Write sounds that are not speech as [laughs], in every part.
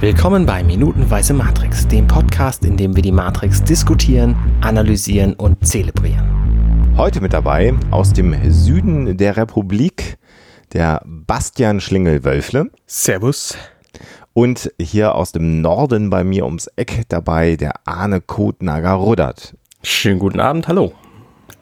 Willkommen bei Minutenweise Matrix, dem Podcast, in dem wir die Matrix diskutieren, analysieren und zelebrieren. Heute mit dabei aus dem Süden der Republik der Bastian Schlingel-Wölfle. Servus. Und hier aus dem Norden bei mir ums Eck dabei der Arne Kotnager-Ruddert. Schönen guten Abend, hallo.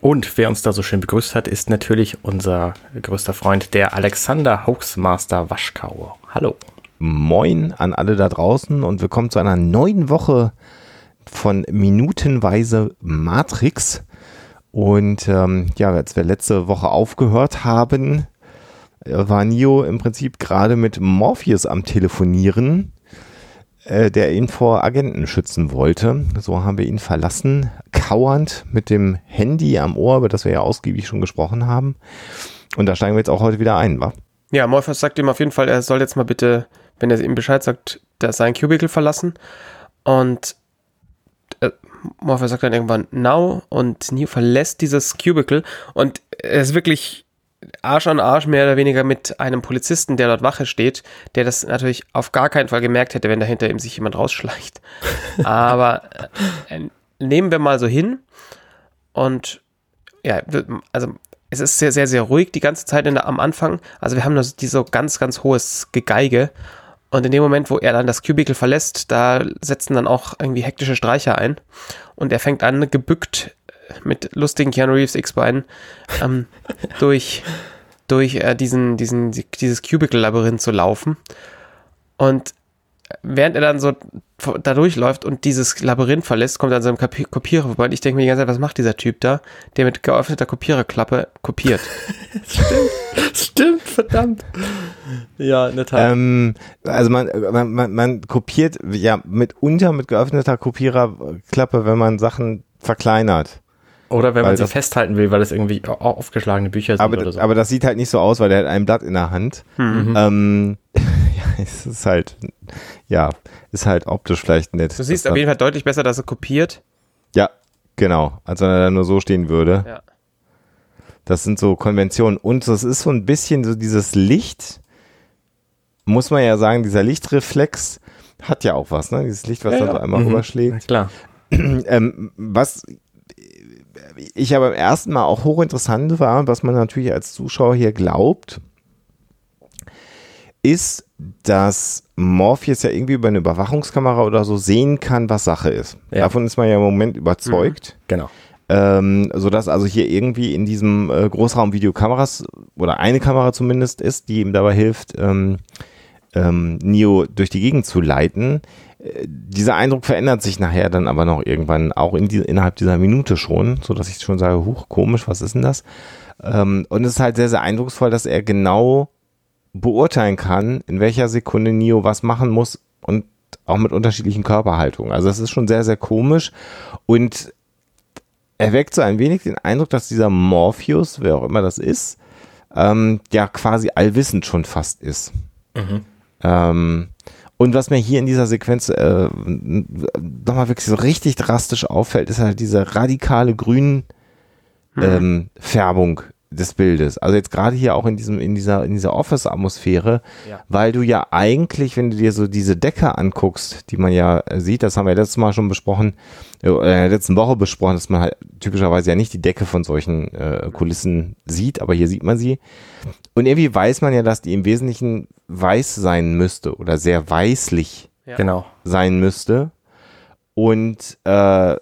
Und wer uns da so schön begrüßt hat, ist natürlich unser größter Freund, der Alexander Hoaxmaster Waschkau. Hallo. Moin an alle da draußen und willkommen zu einer neuen Woche von Minutenweise Matrix. Und ähm, ja, als wir letzte Woche aufgehört haben, äh, war Neo im Prinzip gerade mit Morpheus am Telefonieren, äh, der ihn vor Agenten schützen wollte. So haben wir ihn verlassen, kauernd mit dem Handy am Ohr, über das wir ja ausgiebig schon gesprochen haben. Und da steigen wir jetzt auch heute wieder ein, wa? Ja, Morpheus sagt ihm auf jeden Fall, er soll jetzt mal bitte wenn er ihm Bescheid sagt, der sein Cubicle verlassen. Und äh, Morpheus sagt dann irgendwann Now und Neo verlässt dieses Cubicle und er ist wirklich Arsch an Arsch mehr oder weniger mit einem Polizisten, der dort Wache steht, der das natürlich auf gar keinen Fall gemerkt hätte, wenn dahinter ihm sich jemand rausschleicht. [laughs] Aber äh, nehmen wir mal so hin und ja, also es ist sehr, sehr, sehr ruhig die ganze Zeit der, am Anfang. Also wir haben nur so ganz, ganz hohes Gegeige und in dem Moment, wo er dann das Cubicle verlässt, da setzen dann auch irgendwie hektische Streicher ein. Und er fängt an, gebückt mit lustigen Keanu Reeves X-Beinen ähm, [laughs] durch, durch äh, diesen, diesen, dieses Cubicle-Labyrinth zu laufen. Und während er dann so da durchläuft und dieses Labyrinth verlässt, kommt er an seinem Kopierer vorbei und ich denke mir die ganze Zeit, was macht dieser Typ da, der mit geöffneter Kopiererklappe kopiert? [laughs] stimmt, stimmt, verdammt. Ja, in der Tat. Ähm, also man, man, man, man kopiert ja mitunter mit geöffneter Kopiererklappe, wenn man Sachen verkleinert. Oder wenn man sie festhalten will, weil es irgendwie aufgeschlagene Bücher sind aber, oder so. Aber das sieht halt nicht so aus, weil der hat ein Blatt in der Hand. Mhm. Ähm, ja, [laughs] es ist halt, ja, ist halt optisch vielleicht nett. Du siehst auf jeden Fall deutlich besser, dass er kopiert. Ja, genau. Als wenn er da nur so stehen würde. Ja. Das sind so Konventionen. Und das ist so ein bisschen so dieses Licht, muss man ja sagen, dieser Lichtreflex hat ja auch was, ne? Dieses Licht, was ja, da so einmal mhm. rüberschlägt. klar. [clears throat] ähm, was ich aber beim ersten Mal auch hochinteressant war, was man natürlich als Zuschauer hier glaubt, ist, dass Morpheus ja irgendwie über eine Überwachungskamera oder so sehen kann, was Sache ist. Ja. Davon ist man ja im Moment überzeugt. Mhm, genau. Ähm, sodass also hier irgendwie in diesem äh, Großraum Videokameras oder eine Kamera zumindest ist, die ihm dabei hilft, ähm, ähm, Neo durch die Gegend zu leiten. Äh, dieser Eindruck verändert sich nachher dann aber noch irgendwann, auch in die, innerhalb dieser Minute schon, so dass ich schon sage, huch, komisch, was ist denn das? Ähm, und es ist halt sehr, sehr eindrucksvoll, dass er genau beurteilen kann, in welcher Sekunde Neo was machen muss und auch mit unterschiedlichen Körperhaltungen. Also das ist schon sehr, sehr komisch und er weckt so ein wenig den Eindruck, dass dieser Morpheus, wer auch immer das ist, ähm, ja quasi allwissend schon fast ist. Mhm. Ähm, und was mir hier in dieser Sequenz äh, nochmal wirklich so richtig drastisch auffällt, ist halt diese radikale Grünfärbung mhm. ähm, des Bildes. Also jetzt gerade hier auch in diesem, in dieser, in dieser Office-Atmosphäre, ja. weil du ja eigentlich, wenn du dir so diese Decke anguckst, die man ja äh, sieht, das haben wir ja letztes Mal schon besprochen, äh, in der letzten Woche besprochen, dass man halt typischerweise ja nicht die Decke von solchen äh, Kulissen sieht, aber hier sieht man sie. Und irgendwie weiß man ja, dass die im Wesentlichen weiß sein müsste oder sehr weißlich ja. genau. sein müsste. Und äh,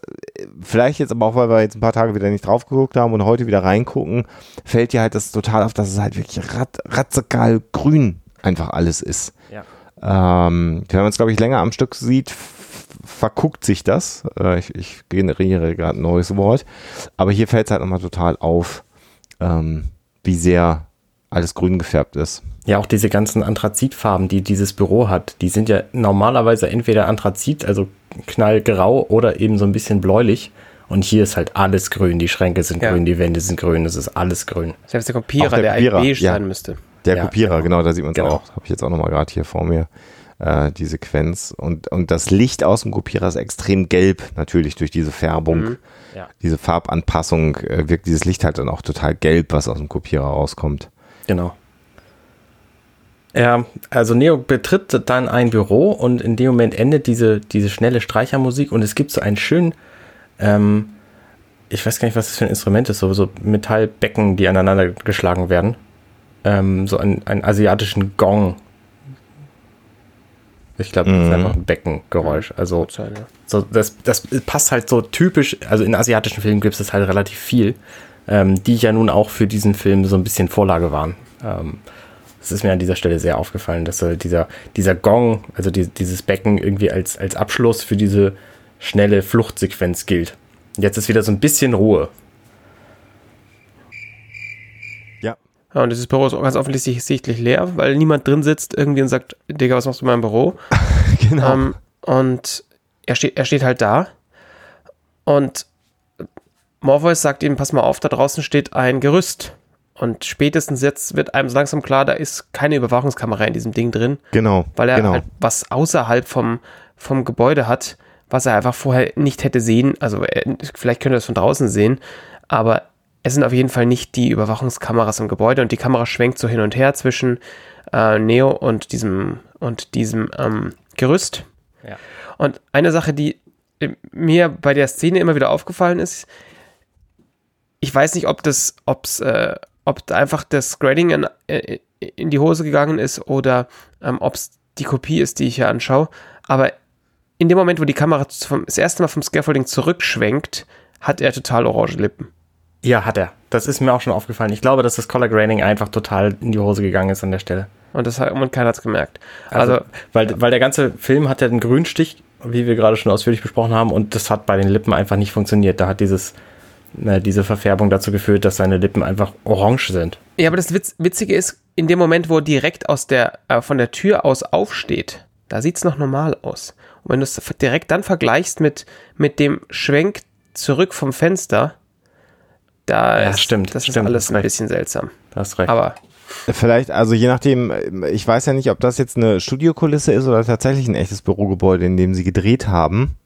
vielleicht jetzt aber auch, weil wir jetzt ein paar Tage wieder nicht drauf geguckt haben und heute wieder reingucken, fällt dir halt das total auf, dass es halt wirklich rat, radikal grün einfach alles ist. Ja. Ähm, wenn man es, glaube ich, länger am Stück sieht, verguckt sich das. Äh, ich, ich, generiere gerade ein neues Wort. Aber hier fällt es halt nochmal total auf, ähm, wie sehr alles grün gefärbt ist. Ja, auch diese ganzen Anthrazitfarben, die dieses Büro hat, die sind ja normalerweise entweder Anthrazit, also knallgrau oder eben so ein bisschen bläulich. Und hier ist halt alles grün. Die Schränke sind ja. grün, die Wände sind grün, es ist alles grün. Selbst der Kopierer, der, der Kopierer, beige ja. sein müsste. Der ja, Kopierer, genau. genau, da sieht man es genau. auch. Habe ich jetzt auch nochmal gerade hier vor mir, äh, die Sequenz. Und, und das Licht aus dem Kopierer ist extrem gelb, natürlich durch diese Färbung. Mhm. Ja. Diese Farbanpassung äh, wirkt dieses Licht halt dann auch total gelb, was aus dem Kopierer rauskommt. Genau. Ja, also Neo betritt dann ein Büro und in dem Moment endet diese, diese schnelle Streichermusik und es gibt so einen schönen, ähm, ich weiß gar nicht, was das für ein Instrument ist, so, so Metallbecken, die aneinander geschlagen werden. Ähm, so einen, einen asiatischen Gong. Ich glaube, das ist Mhm. einfach ein Beckengeräusch. Also so, das, das passt halt so typisch, also in asiatischen Filmen gibt es halt relativ viel, ähm, die ja nun auch für diesen Film so ein bisschen Vorlage waren. Ähm, das ist mir an dieser Stelle sehr aufgefallen, dass äh, dieser, dieser Gong, also die, dieses Becken irgendwie als, als Abschluss für diese schnelle Fluchtsequenz gilt. Jetzt ist wieder so ein bisschen Ruhe. Ja. Ja, und dieses Büro ist auch ganz offensichtlich leer, weil niemand drin sitzt irgendwie und sagt, Digga, was machst du in meinem Büro? [laughs] Genau. Ähm, und er steht, er steht halt da und Morpheus sagt ihm, pass mal auf, da draußen steht ein Gerüst. Und spätestens jetzt wird einem so langsam klar, da ist keine Überwachungskamera in diesem Ding drin, genau. weil er genau. halt was außerhalb vom, vom Gebäude hat, was er einfach vorher nicht hätte sehen. Also er, vielleicht könnte er es von draußen sehen, aber es sind auf jeden Fall nicht die Überwachungskameras im Gebäude und die Kamera schwenkt so hin und her zwischen äh, Neo und diesem und diesem ähm, Gerüst. Ja. Und eine Sache, die mir bei der Szene immer wieder aufgefallen ist, ich weiß nicht, ob das, ob's, äh, ob einfach das Grading in, äh, in die Hose gegangen ist oder ähm, ob es die Kopie ist, die ich hier anschaue. Aber in dem Moment, wo die Kamera zum, das erste Mal vom Scaffolding zurückschwenkt, hat er total orange Lippen. Ja, hat er. Das ist mir auch schon aufgefallen. Ich glaube, dass das Color Grading einfach total in die Hose gegangen ist an der Stelle. Und, das hat, und keiner hat es gemerkt. Also, Also, weil, weil der ganze Film hat ja einen Grünstich, wie wir gerade schon ausführlich besprochen haben, und das hat bei den Lippen einfach nicht funktioniert. Da hat dieses, diese Verfärbung dazu geführt, dass seine Lippen einfach orange sind. ja, aber das Witz, Witzige ist, in dem Moment, wo er direkt aus der, äh, von der Tür aus aufsteht, da sieht es noch normal aus. Und wenn du es direkt dann vergleichst mit, mit dem Schwenk zurück vom Fenster, da Ja, ist stimmt, das ist stimmt, alles hast ein recht. bisschen seltsam. Da hast recht. Aber Vielleicht, also je nachdem, ich weiß ja nicht, ob das jetzt eine Studiokulisse ist oder tatsächlich ein echtes Bürogebäude, in dem sie gedreht haben.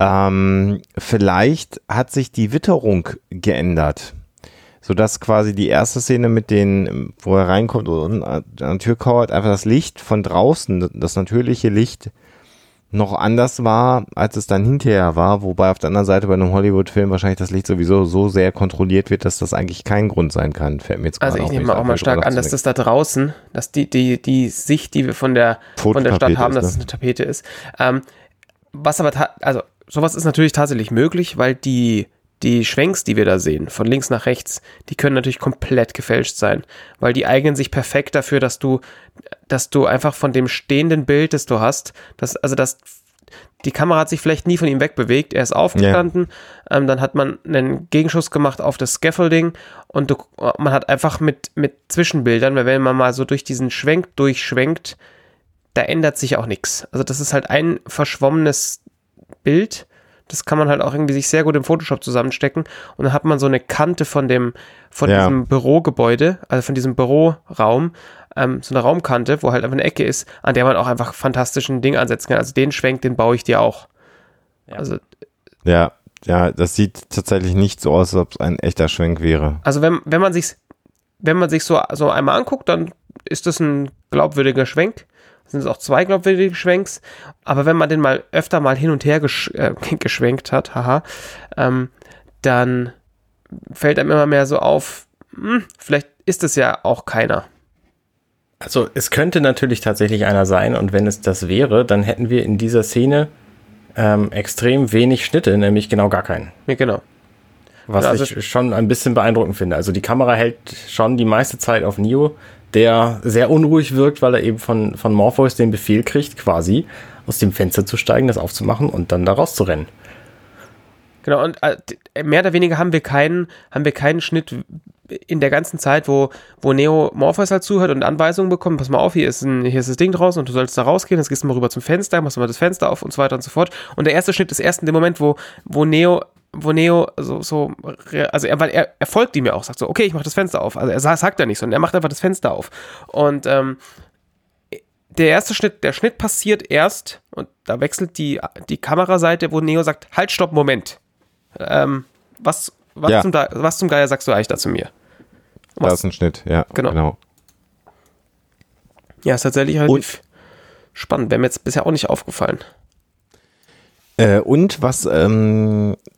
Ähm, vielleicht hat sich die Witterung geändert, sodass quasi die erste Szene mit den, wo er reinkommt und an der Tür kauert, einfach das Licht von draußen, das natürliche Licht, noch anders war, als es dann hinterher war, wobei auf der anderen Seite bei einem Hollywood-Film wahrscheinlich das Licht sowieso so sehr kontrolliert wird, dass das eigentlich kein Grund sein kann. Fällt mir jetzt Also ich nehme auch mal stark an, dass das da draußen, dass die, die, die Sicht, die wir von der, von der Stadt haben, dass ne? es eine Tapete ist. Ähm, was aber, also sowas ist natürlich tatsächlich möglich, weil die, die Schwenks, die wir da sehen, von links nach rechts, die können natürlich komplett gefälscht sein, weil die eignen sich perfekt dafür, dass du, dass du einfach von dem stehenden Bild, das du hast, das, also das, die Kamera hat sich vielleicht nie von ihm wegbewegt, er ist aufgestanden, ähm, dann hat man einen Gegenschuss gemacht auf das Scaffolding und du, man hat einfach mit, mit Zwischenbildern, weil wenn man mal so durch diesen Schwenk durchschwenkt, da ändert sich auch nichts. Also das ist halt ein verschwommenes Bild. Das kann man halt auch irgendwie sich sehr gut im Photoshop zusammenstecken. Und dann hat man so eine Kante von dem, von Ja. diesem Bürogebäude, also von diesem Büroraum, ähm, so eine Raumkante, wo halt einfach eine Ecke ist, an der man auch einfach fantastischen Ding ansetzen kann. Also den Schwenk, den baue ich dir auch. Also, Ja, ja, das sieht tatsächlich nicht so aus, als ob es ein echter Schwenk wäre. also wenn, wenn man sich, wenn man sich so, so einmal anguckt, dann ist das ein glaubwürdiger Schwenk. Sind es auch zwei glaubwürdige Schwenks. Aber wenn man den mal öfter mal hin und her gesch äh, [laughs] geschwenkt hat, haha, ähm, dann fällt einem immer mehr so auf, hm, vielleicht ist es ja auch keiner. Also es könnte natürlich tatsächlich einer sein und wenn es das wäre, dann hätten wir in dieser Szene ähm, extrem wenig Schnitte, nämlich genau gar keinen. Ja, genau. Was also- ich schon ein bisschen beeindruckend finde. Also die Kamera hält schon die meiste Zeit auf Neo, der sehr unruhig wirkt, weil er eben von, von Morpheus den Befehl kriegt, quasi aus dem Fenster zu steigen, das aufzumachen und dann da rauszurennen. Genau, und äh, mehr oder weniger haben wir keinen, haben wir keinen Schnitt in der ganzen Zeit, wo, wo Neo Morpheus halt zuhört und Anweisungen bekommt, pass mal auf, hier ist, ein, hier ist das Ding draußen und du sollst da rausgehen, jetzt gehst du mal rüber zum Fenster, machst mal das Fenster auf und so weiter und so fort. Und der erste Schnitt ist erst in dem Moment, wo, wo Neo, wo Neo so, so, also er, weil er, er folgt ihm ja auch, sagt so, okay, ich mach das Fenster auf. Also er sa- sagt ja nicht, sondern er macht einfach das Fenster auf. Und ähm, der erste Schnitt, der Schnitt passiert erst und da wechselt die, die Kameraseite, wo Neo sagt, halt, stopp, Moment. Ähm, was, was, Ja. zum, was zum Geier sagst du eigentlich da zu mir? Da ist ein Schnitt, ja. Genau. genau. Ja, ist tatsächlich relativ spannend. Wäre mir jetzt bisher auch nicht aufgefallen. Äh, und was, ähm, äh,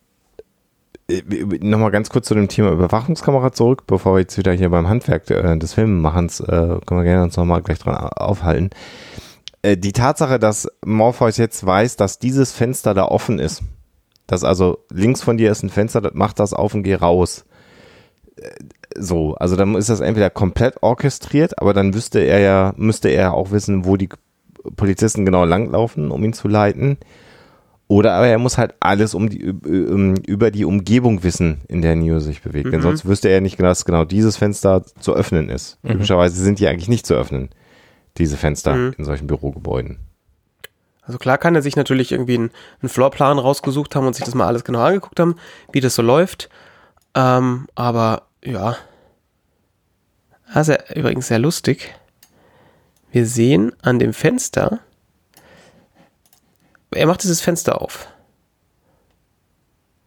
nochmal ganz kurz zu dem Thema Überwachungskamera zurück, bevor wir jetzt wieder hier beim Handwerk äh, des Filmemachens, äh, können wir gerne uns nochmal gleich dran aufhalten. Äh, die Tatsache, dass Morpheus jetzt weiß, dass dieses Fenster da offen ist, dass also links von dir ist ein Fenster, das macht das auf und geh raus. Äh, so, also dann ist das entweder komplett orchestriert, aber dann wüsste er ja, müsste er auch wissen, wo die Polizisten genau langlaufen, um ihn zu leiten. Oder aber er muss halt alles um die, über die Umgebung wissen, in der Neo sich bewegt. Mhm. Denn sonst wüsste er nicht, dass genau dieses Fenster zu öffnen ist. Mhm. Typischerweise sind die eigentlich nicht zu öffnen, diese Fenster mhm. in solchen Bürogebäuden. Also klar kann er sich natürlich irgendwie einen, einen Floorplan rausgesucht haben und sich das mal alles genau angeguckt haben, wie das so läuft. Ähm, aber ja. Das ist ja übrigens sehr lustig. Wir sehen an dem Fenster, er macht dieses Fenster auf.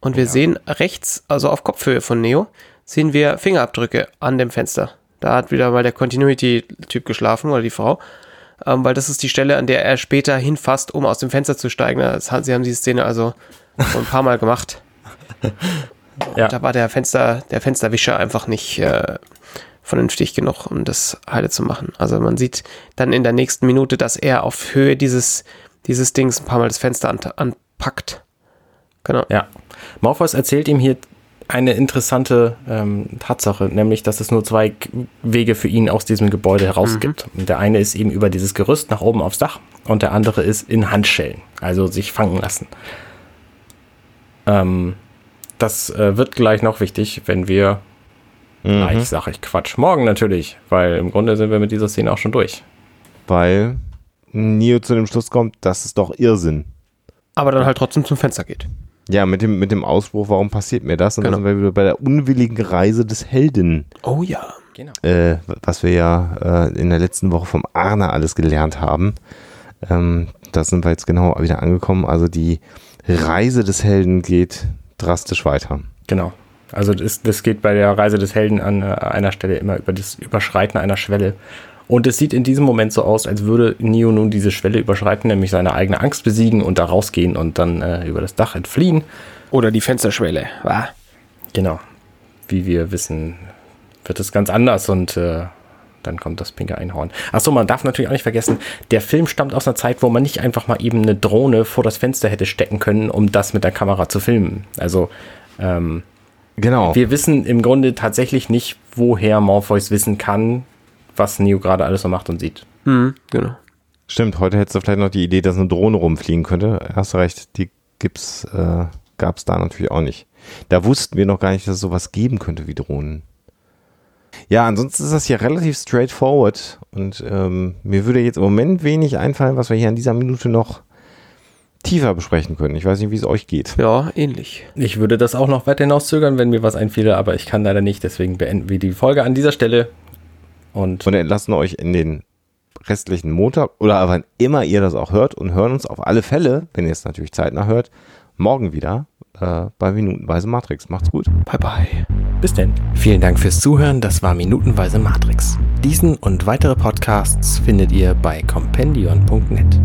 Und wir ja. sehen rechts, also auf Kopfhöhe von Neo, sehen wir Fingerabdrücke an dem Fenster. Da hat wieder mal der Continuity-Typ geschlafen oder die Frau ähm, weil das ist die Stelle, an der er später hinfasst, um aus dem Fenster zu steigen. Das, sie haben die Szene also ein paar Mal gemacht. [laughs] ja. Da war der Fenster, der Fensterwischer einfach nicht äh, vernünftig genug, um das heile zu machen. Also man sieht dann in der nächsten Minute, dass er auf Höhe dieses, dieses Dings ein paar Mal das Fenster an, anpackt. Genau. Ja. Morpheus erzählt ihm hier eine interessante ähm, Tatsache, nämlich, dass es nur zwei Wege für ihn aus diesem Gebäude heraus mhm. gibt. Und der eine ist eben über dieses Gerüst nach oben aufs Dach und der andere ist in Handschellen, also sich fangen lassen. Ähm, das äh, wird gleich noch wichtig, wenn wir mhm. gleich, sag ich Quatsch, morgen natürlich, weil im Grunde sind wir mit dieser Szene auch schon durch. Weil Neo zu dem Schluss kommt, das ist doch Irrsinn. Aber dann halt trotzdem zum Fenster geht. Ja, mit dem, mit dem Ausspruch, warum passiert mir das? Und genau. dann sind wir wieder bei der unwilligen Reise des Helden. Oh ja, genau. Äh, was wir ja äh, in der letzten Woche vom Arne alles gelernt haben. Ähm, da sind wir jetzt genau wieder angekommen. Also die Reise des Helden geht drastisch weiter. Genau. Also das, das geht bei der Reise des Helden an äh, einer Stelle immer über das Überschreiten einer Schwelle. Und es sieht in diesem Moment so aus, als würde Neo nun diese Schwelle überschreiten, nämlich seine eigene Angst besiegen und da rausgehen und dann äh, über das Dach entfliehen. Oder die Fensterschwelle. Ah. Genau. Wie wir wissen, wird es ganz anders und äh, dann kommt das pinke Einhorn. Achso, man darf natürlich auch nicht vergessen, der Film stammt aus einer Zeit, wo man nicht einfach mal eben eine Drohne vor das Fenster hätte stecken können, um das mit der Kamera zu filmen. Also, ähm, genau. Wir wissen im Grunde tatsächlich nicht, woher Morpheus wissen kann, was Neo gerade alles so macht und sieht. Mhm, genau. Stimmt, heute hättest du vielleicht noch die Idee, dass eine Drohne rumfliegen könnte. Hast recht, die gibt's, äh, gab es da natürlich auch nicht. Da wussten wir noch gar nicht, dass es sowas geben könnte wie Drohnen. Ja, ansonsten ist das hier relativ straightforward und ähm, mir würde jetzt im Moment wenig einfallen, was wir hier an dieser Minute noch tiefer besprechen können. Ich weiß nicht, wie es euch geht. Ja, ähnlich. Ich würde das auch noch weiter hinauszögern, wenn mir was einfiele, aber ich kann leider nicht. Deswegen beenden wir die Folge an dieser Stelle. Und, und entlassen euch in den restlichen Montag oder wann immer ihr das auch hört und hören uns auf alle Fälle, wenn ihr es natürlich zeitnah hört, morgen wieder äh, bei Minutenweise Matrix. Macht's gut. Bye bye. Bis denn. Vielen Dank fürs Zuhören. Das war Minutenweise Matrix. Diesen und weitere Podcasts findet ihr bei compendion.net.